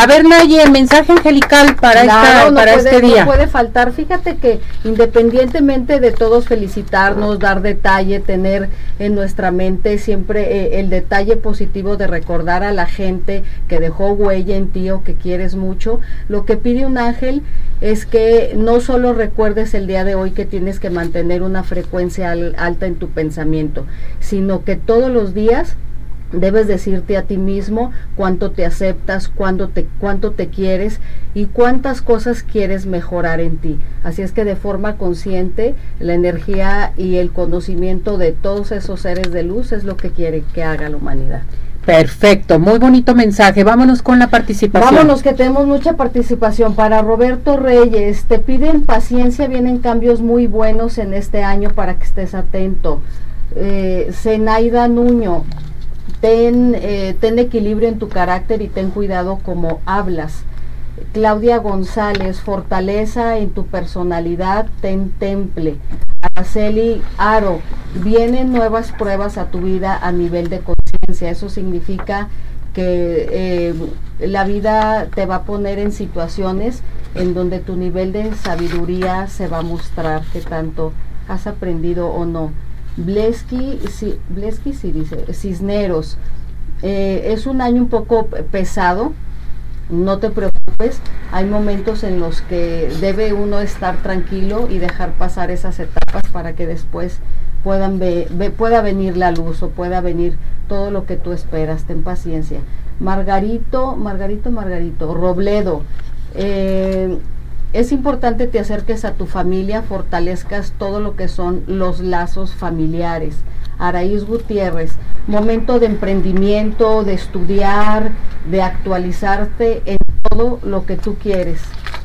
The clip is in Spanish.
A ver, Naye, mensaje angelical para, esta, para este día. No puede faltar. Fíjate que independientemente de todos felicitarnos, dar detalle, tener en nuestra mente siempre eh, el detalle positivo de recordar a la gente que dejó huella en ti o que quieres mucho, lo que pide un ángel es que no solo recuerdes el día de hoy que tienes que mantener una frecuencia alta en tu pensamiento, sino que todos los días Debes decirte a ti mismo cuánto te aceptas, cuánto te, cuánto te quieres y cuántas cosas quieres mejorar en ti. Así es que de forma consciente la energía y el conocimiento de todos esos seres de luz es lo que quiere que haga la humanidad. Perfecto, muy bonito mensaje. Vámonos con la participación. Vámonos que tenemos mucha participación. Para Roberto Reyes, te piden paciencia, vienen cambios muy buenos en este año para que estés atento. Eh, Zenaida Nuño, ten, eh, ten equilibrio en tu carácter y ten cuidado como hablas. Claudia González, fortaleza en tu personalidad, ten temple. Araceli Aro, vienen nuevas pruebas a tu vida a nivel de conciencia. Eso significa que eh, la vida te va a poner en situaciones en donde tu nivel de sabiduría se va a mostrar que tanto has aprendido o no. Bleski, sí, Bleski sí dice, Cisneros, eh, es un año un poco pesado, no te preocupes, hay momentos en los que debe uno estar tranquilo y dejar pasar esas etapas para que después puedan pueda venir la luz o pueda venir todo lo que tú esperas, ten paciencia. Margarito, Margarito, Margarito, Robledo, eh, es importante te acerques a tu familia, fortalezcas todo lo que son los lazos familiares. Araíz Gutiérrez, momento de emprendimiento, de estudiar, de actualizarte en todo lo que tú quieres.